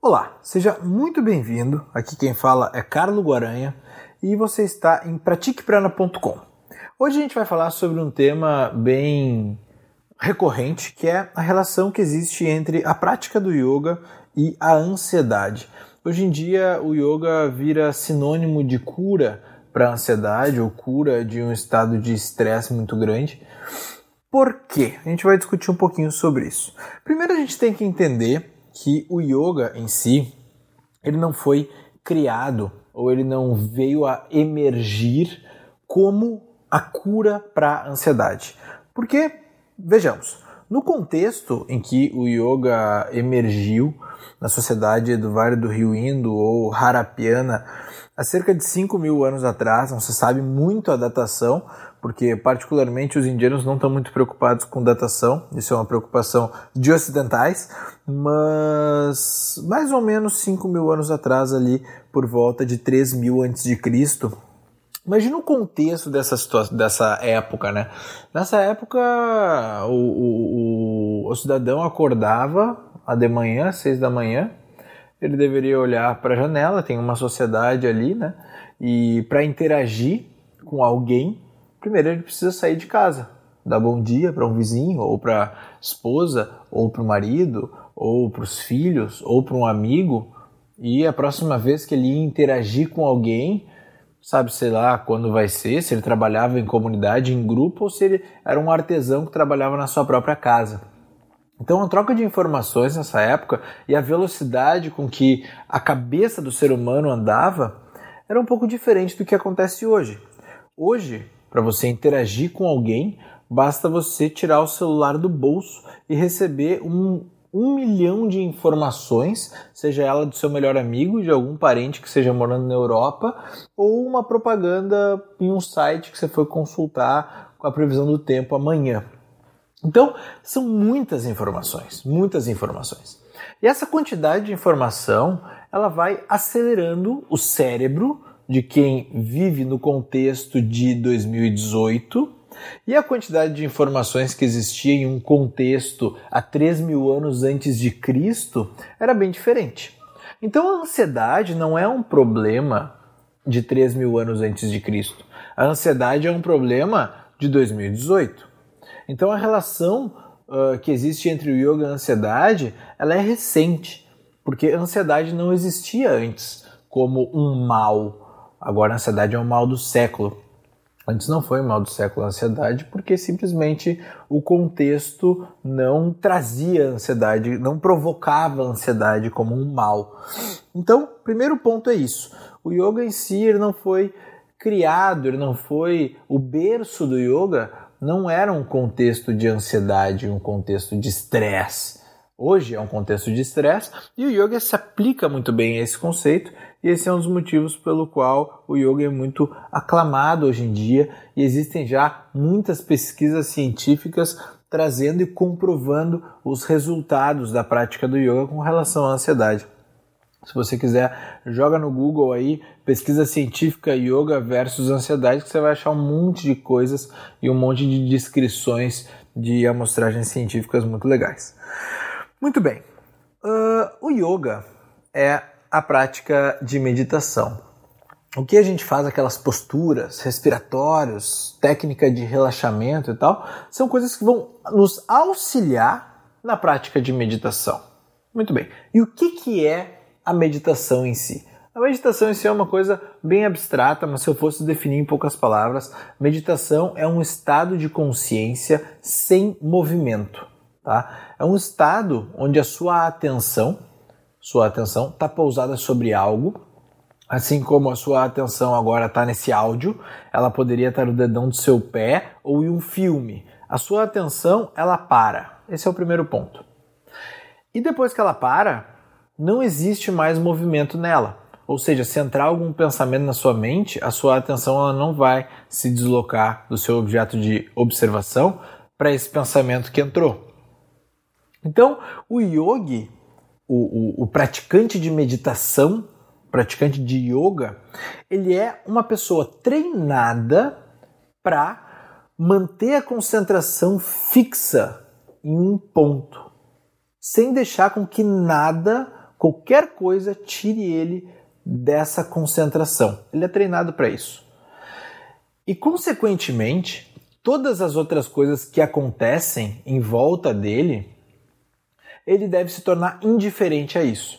Olá, seja muito bem-vindo. Aqui quem fala é Carlo Guaranha e você está em pratiqueprana.com. Hoje a gente vai falar sobre um tema bem recorrente, que é a relação que existe entre a prática do yoga e a ansiedade. Hoje em dia o yoga vira sinônimo de cura para a ansiedade ou cura de um estado de estresse muito grande. Por quê? A gente vai discutir um pouquinho sobre isso. Primeiro a gente tem que entender que o yoga em si, ele não foi criado ou ele não veio a emergir como a cura para a ansiedade. Porque, vejamos, no contexto em que o yoga emergiu na sociedade do Vale do Rio Indo ou Harapiana, há cerca de 5 mil anos atrás, não se sabe muito a datação, porque particularmente os indianos não estão muito preocupados com datação, isso é uma preocupação de ocidentais, mas mais ou menos 5 mil anos atrás ali, por volta de 3 mil antes de Cristo, Imagina o contexto dessa situação, dessa época, né? Nessa época, o, o, o, cidadão acordava de manhã, seis da manhã, ele deveria olhar para a janela, tem uma sociedade ali, né? E para interagir com alguém, primeiro ele precisa sair de casa, dar bom dia para um vizinho, ou para esposa, ou para o marido, ou para os filhos, ou para um amigo. E a próxima vez que ele interagir com alguém, sabe, sei lá, quando vai ser, se ele trabalhava em comunidade, em grupo, ou se ele era um artesão que trabalhava na sua própria casa. Então, a troca de informações nessa época e a velocidade com que a cabeça do ser humano andava era um pouco diferente do que acontece hoje. Hoje, para você interagir com alguém, basta você tirar o celular do bolso e receber um, um milhão de informações, seja ela do seu melhor amigo, de algum parente que esteja morando na Europa, ou uma propaganda em um site que você foi consultar com a previsão do tempo amanhã. Então, são muitas informações, muitas informações. E essa quantidade de informação, ela vai acelerando o cérebro de quem vive no contexto de 2018 e a quantidade de informações que existia em um contexto há 3 mil anos antes de Cristo era bem diferente. Então a ansiedade não é um problema de 3 mil anos antes de Cristo. A ansiedade é um problema de 2018. Então a relação uh, que existe entre o yoga e a ansiedade ela é recente, porque a ansiedade não existia antes como um mal Agora a ansiedade é o mal do século. Antes não foi o mal do século a ansiedade, porque simplesmente o contexto não trazia ansiedade, não provocava ansiedade como um mal. Então, primeiro ponto é isso. O yoga em si não foi criado, ele não foi o berço do yoga, não era um contexto de ansiedade, um contexto de estresse. Hoje é um contexto de estresse e o yoga se aplica muito bem a esse conceito e esse é um dos motivos pelo qual o yoga é muito aclamado hoje em dia e existem já muitas pesquisas científicas trazendo e comprovando os resultados da prática do yoga com relação à ansiedade. Se você quiser, joga no Google aí, pesquisa científica yoga versus ansiedade, que você vai achar um monte de coisas e um monte de descrições de amostragens científicas muito legais. Muito bem. Uh, o yoga é a prática de meditação. O que a gente faz, aquelas posturas, respiratórios, técnica de relaxamento e tal, são coisas que vão nos auxiliar na prática de meditação. Muito bem. E o que, que é a meditação em si? A meditação em si é uma coisa bem abstrata, mas se eu fosse definir em poucas palavras, meditação é um estado de consciência sem movimento. Tá? É um estado onde a sua atenção sua atenção está pousada sobre algo, assim como a sua atenção agora está nesse áudio, ela poderia estar no dedão do seu pé ou em um filme. A sua atenção ela para. Esse é o primeiro ponto. E depois que ela para, não existe mais movimento nela. Ou seja, se entrar algum pensamento na sua mente, a sua atenção ela não vai se deslocar do seu objeto de observação para esse pensamento que entrou. Então, o yogi o, o, o praticante de meditação, praticante de yoga, ele é uma pessoa treinada para manter a concentração fixa em um ponto, sem deixar com que nada Qualquer coisa tire ele dessa concentração. Ele é treinado para isso. E, consequentemente, todas as outras coisas que acontecem em volta dele, ele deve se tornar indiferente a isso.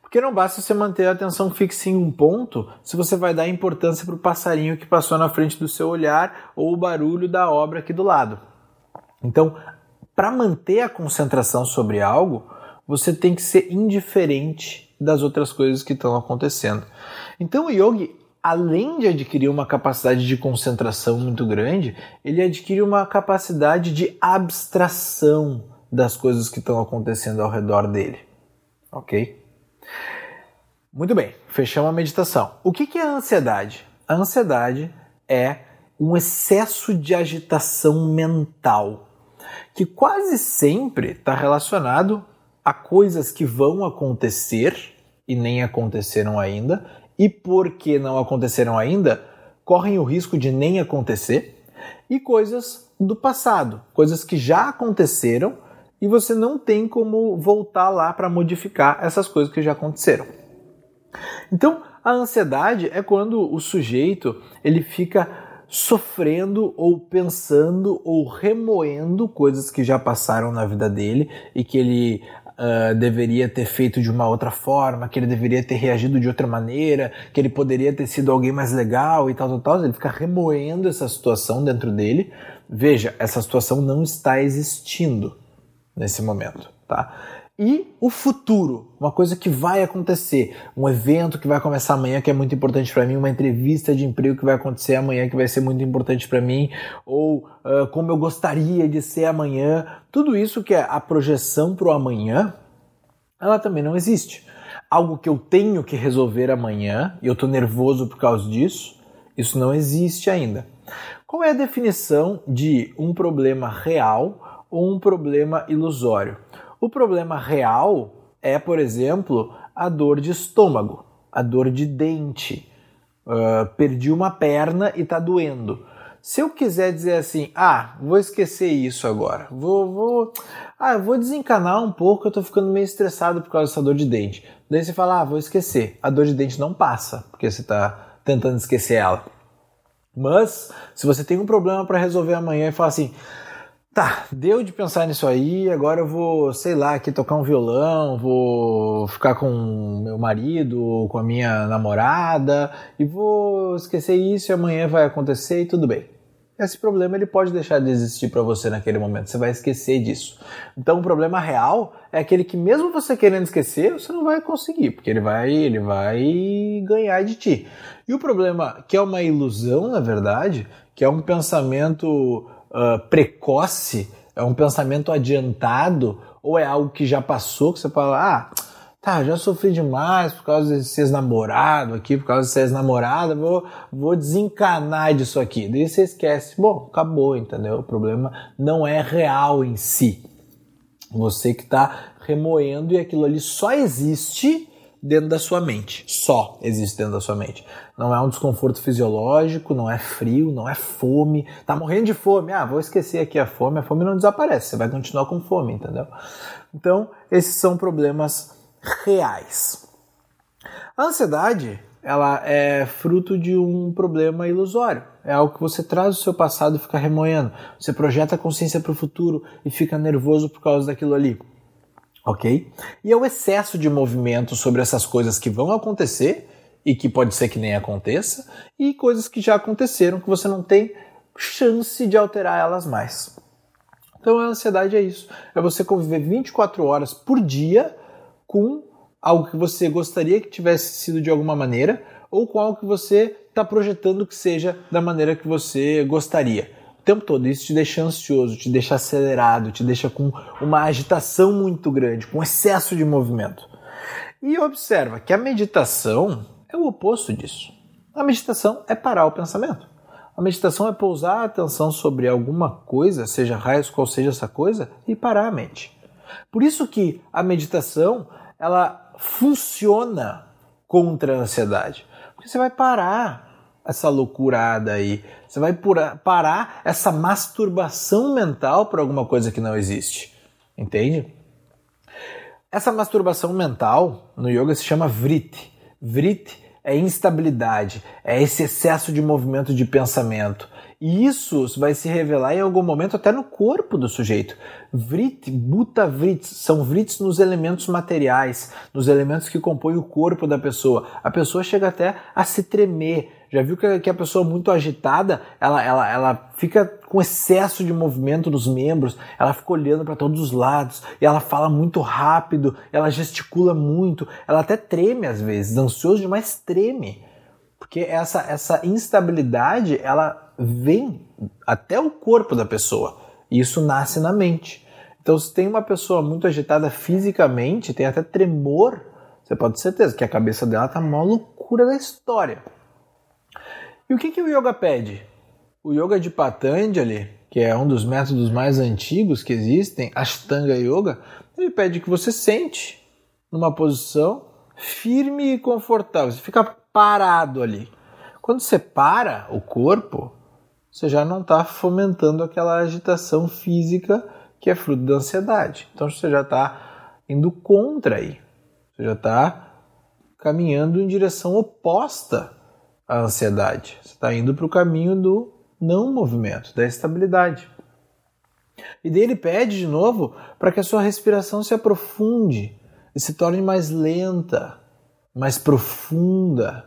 Porque não basta você manter a atenção fixa em um ponto se você vai dar importância para o passarinho que passou na frente do seu olhar ou o barulho da obra aqui do lado. Então, para manter a concentração sobre algo, você tem que ser indiferente das outras coisas que estão acontecendo. Então, o yogi, além de adquirir uma capacidade de concentração muito grande, ele adquire uma capacidade de abstração das coisas que estão acontecendo ao redor dele. Ok? Muito bem, fechamos a meditação. O que é a ansiedade? A ansiedade é um excesso de agitação mental, que quase sempre está relacionado a coisas que vão acontecer e nem aconteceram ainda, e porque não aconteceram ainda, correm o risco de nem acontecer, e coisas do passado, coisas que já aconteceram e você não tem como voltar lá para modificar essas coisas que já aconteceram. Então, a ansiedade é quando o sujeito ele fica sofrendo ou pensando ou remoendo coisas que já passaram na vida dele e que ele uh, deveria ter feito de uma outra forma, que ele deveria ter reagido de outra maneira, que ele poderia ter sido alguém mais legal e tal, tal, tal. Ele fica remoendo essa situação dentro dele. Veja, essa situação não está existindo nesse momento, tá? E o futuro, uma coisa que vai acontecer, um evento que vai começar amanhã que é muito importante para mim, uma entrevista de emprego que vai acontecer amanhã que vai ser muito importante para mim, ou uh, como eu gostaria de ser amanhã, tudo isso que é a projeção para o amanhã, ela também não existe. Algo que eu tenho que resolver amanhã e eu estou nervoso por causa disso, isso não existe ainda. Qual é a definição de um problema real? Ou um problema ilusório. O problema real é, por exemplo, a dor de estômago, a dor de dente. Uh, perdi uma perna e está doendo. Se eu quiser dizer assim, ah, vou esquecer isso agora, vou, vou, ah, vou desencanar um pouco, eu tô ficando meio estressado por causa dessa dor de dente. Daí você fala, ah, vou esquecer. A dor de dente não passa, porque você está tentando esquecer ela. Mas, se você tem um problema para resolver amanhã e fala assim, Tá, deu de pensar nisso aí, agora eu vou, sei lá, aqui tocar um violão, vou ficar com meu marido, com a minha namorada e vou esquecer isso e amanhã vai acontecer e tudo bem. Esse problema ele pode deixar de existir para você naquele momento, você vai esquecer disso. Então o problema real é aquele que mesmo você querendo esquecer, você não vai conseguir, porque ele vai, ele vai ganhar de ti. E o problema que é uma ilusão, na verdade, que é um pensamento uh, precoce, é um pensamento adiantado, ou é algo que já passou, que você fala, ah, tá, já sofri demais por causa desse ex-namorado aqui, por causa desse ex-namorada, vou, vou desencanar disso aqui. Daí você esquece, bom, acabou, entendeu? O problema não é real em si. Você que está remoendo e aquilo ali só existe dentro da sua mente. Só existe dentro da sua mente. Não é um desconforto fisiológico, não é frio, não é fome. Tá morrendo de fome. Ah, vou esquecer aqui a fome. A fome não desaparece. Você vai continuar com fome, entendeu? Então, esses são problemas reais. A ansiedade, ela é fruto de um problema ilusório. É algo que você traz do seu passado e fica remoendo. Você projeta a consciência para o futuro e fica nervoso por causa daquilo ali ok? E é o excesso de movimento sobre essas coisas que vão acontecer e que pode ser que nem aconteça, e coisas que já aconteceram que você não tem chance de alterar elas mais. Então a ansiedade é isso, é você conviver 24 horas por dia com algo que você gostaria que tivesse sido de alguma maneira ou com algo que você está projetando que seja da maneira que você gostaria o tempo todo. Isso te deixa ansioso, te deixa acelerado, te deixa com uma agitação muito grande, com excesso de movimento. E observa que a meditação é o oposto disso. A meditação é parar o pensamento. A meditação é pousar a atenção sobre alguma coisa, seja raios qual seja essa coisa, e parar a mente. Por isso que a meditação ela funciona contra a ansiedade. Porque você vai parar essa loucurada aí. Você vai parar essa masturbação mental por alguma coisa que não existe. Entende? Essa masturbação mental no yoga se chama vritti. Vritti é instabilidade, é esse excesso de movimento de pensamento. E isso vai se revelar em algum momento até no corpo do sujeito. Vrit, buta vrits, são vrits nos elementos materiais, nos elementos que compõem o corpo da pessoa. A pessoa chega até a se tremer. Já viu que a pessoa muito agitada, ela, ela, ela fica com excesso de movimento nos membros, ela fica olhando para todos os lados, e ela fala muito rápido, ela gesticula muito, ela até treme às vezes, ansioso demais treme. Porque essa, essa instabilidade, ela vem até o corpo da pessoa. E isso nasce na mente. Então, se tem uma pessoa muito agitada fisicamente, tem até tremor, você pode ter certeza que a cabeça dela tá uma loucura da história. E o que, que o yoga pede? O yoga de Patanjali, que é um dos métodos mais antigos que existem, Ashtanga Yoga, ele pede que você sente numa posição firme e confortável. Você fica parado ali. Quando você para o corpo, você já não está fomentando aquela agitação física que é fruto da ansiedade. Então você já está indo contra aí. Você já está caminhando em direção oposta à ansiedade. Você está indo para o caminho do não movimento, da estabilidade. E daí ele pede de novo para que a sua respiração se aprofunde e se torne mais lenta, mais profunda,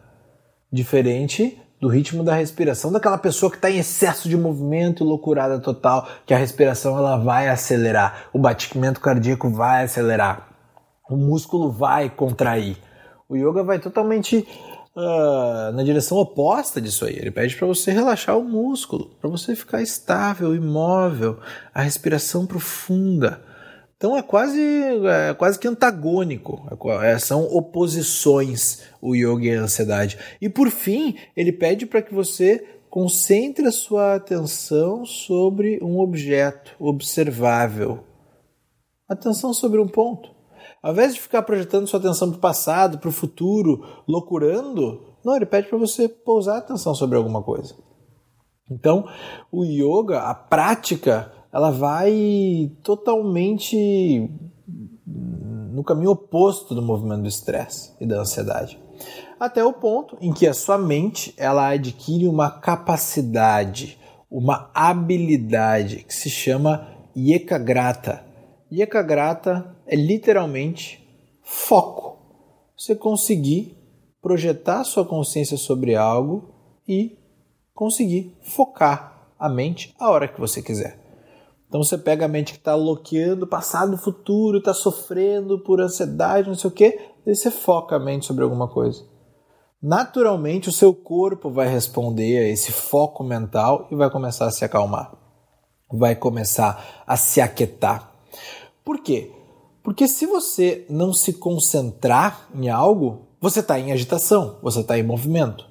diferente do ritmo da respiração, daquela pessoa que está em excesso de movimento e loucurada total, que a respiração ela vai acelerar, o batimento cardíaco vai acelerar, o músculo vai contrair. O yoga vai totalmente uh, na direção oposta disso aí. Ele pede para você relaxar o músculo, para você ficar estável, imóvel, a respiração profunda então é quase, é quase que antagônico, é, são oposições o yoga e a ansiedade. E por fim, ele pede para que você concentre a sua atenção sobre um objeto observável. Atenção sobre um ponto. Ao invés de ficar projetando sua atenção para o passado, para o futuro, loucurando, não, ele pede para você pousar a atenção sobre alguma coisa. Então, o yoga, a prática ela vai totalmente no caminho oposto do movimento do estresse e da ansiedade. Até o ponto em que a sua mente ela adquire uma capacidade, uma habilidade que se chama Yekagrata. Yekagrata é literalmente foco. Você conseguir projetar sua consciência sobre algo e conseguir focar a mente a hora que você quiser. Então você pega a mente que está bloqueando passado, futuro, está sofrendo por ansiedade, não sei o quê, e você foca a mente sobre alguma coisa. Naturalmente o seu corpo vai responder a esse foco mental e vai começar a se acalmar. Vai começar a se aquietar. Por quê? Porque se você não se concentrar em algo, você está em agitação, você está em movimento.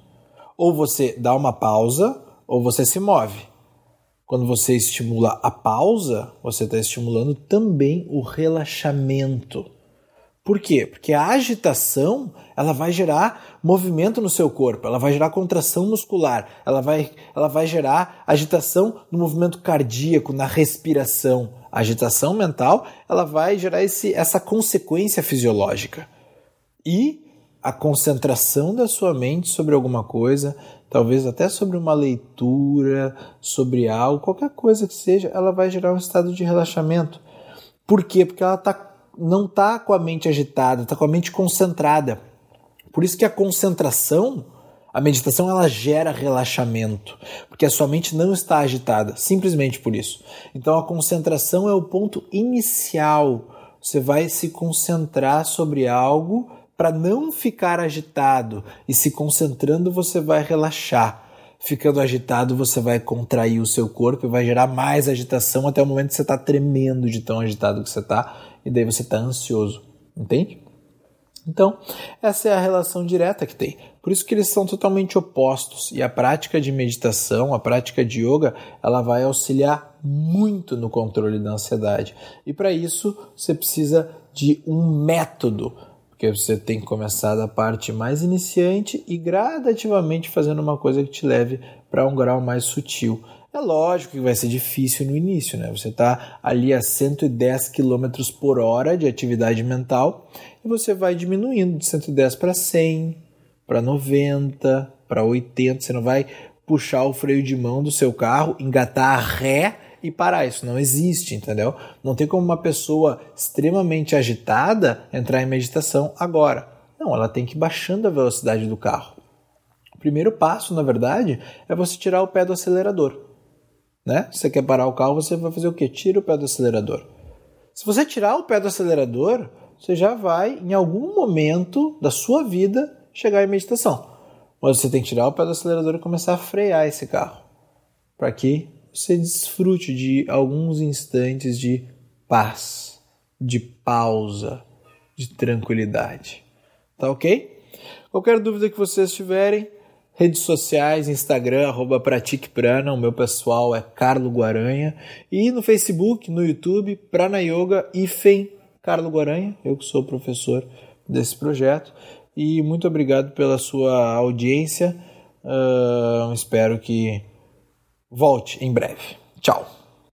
Ou você dá uma pausa, ou você se move. Quando você estimula a pausa, você está estimulando também o relaxamento. Por quê? Porque a agitação ela vai gerar movimento no seu corpo, ela vai gerar contração muscular, ela vai, ela vai gerar agitação no movimento cardíaco, na respiração. A agitação mental ela vai gerar esse, essa consequência fisiológica. E a concentração da sua mente sobre alguma coisa, talvez até sobre uma leitura, sobre algo, qualquer coisa que seja, ela vai gerar um estado de relaxamento. Por quê? Porque ela tá, não está com a mente agitada, está com a mente concentrada. Por isso que a concentração, a meditação, ela gera relaxamento, porque a sua mente não está agitada, simplesmente por isso. Então a concentração é o ponto inicial. Você vai se concentrar sobre algo para não ficar agitado e se concentrando você vai relaxar. Ficando agitado, você vai contrair o seu corpo e vai gerar mais agitação até o momento que você está tremendo de tão agitado que você está e daí você está ansioso, entende? Então, essa é a relação direta que tem. Por isso que eles são totalmente opostos e a prática de meditação, a prática de yoga, ela vai auxiliar muito no controle da ansiedade. E para isso, você precisa de um método porque você tem que começar da parte mais iniciante e gradativamente fazendo uma coisa que te leve para um grau mais sutil. É lógico que vai ser difícil no início, né? Você está ali a 110 km por hora de atividade mental e você vai diminuindo de 110 para 100, para 90, para 80. Você não vai puxar o freio de mão do seu carro, engatar a ré e parar. Isso não existe, entendeu? Não tem como uma pessoa extremamente agitada entrar em meditação agora. Não, ela tem que ir baixando a velocidade do carro. O primeiro passo, na verdade, é você tirar o pé do acelerador né? Você quer parar o carro, você vai fazer o quê? Tira o pé do acelerador. Se você tirar o pé do acelerador, você já vai, em algum momento da sua vida, chegar em meditação. Mas você tem que tirar o pé do acelerador e começar a frear esse carro. Para que você desfrute de alguns instantes de paz, de pausa, de tranquilidade. Tá ok? Qualquer dúvida que vocês tiverem, Redes sociais, Instagram, arroba Pratique Prana, o meu pessoal é Carlo Guaranha. E no Facebook, no YouTube, Prana Yoga Ifen Carlo Guaranha, eu que sou professor desse projeto. E muito obrigado pela sua audiência. Uh, espero que volte em breve. Tchau!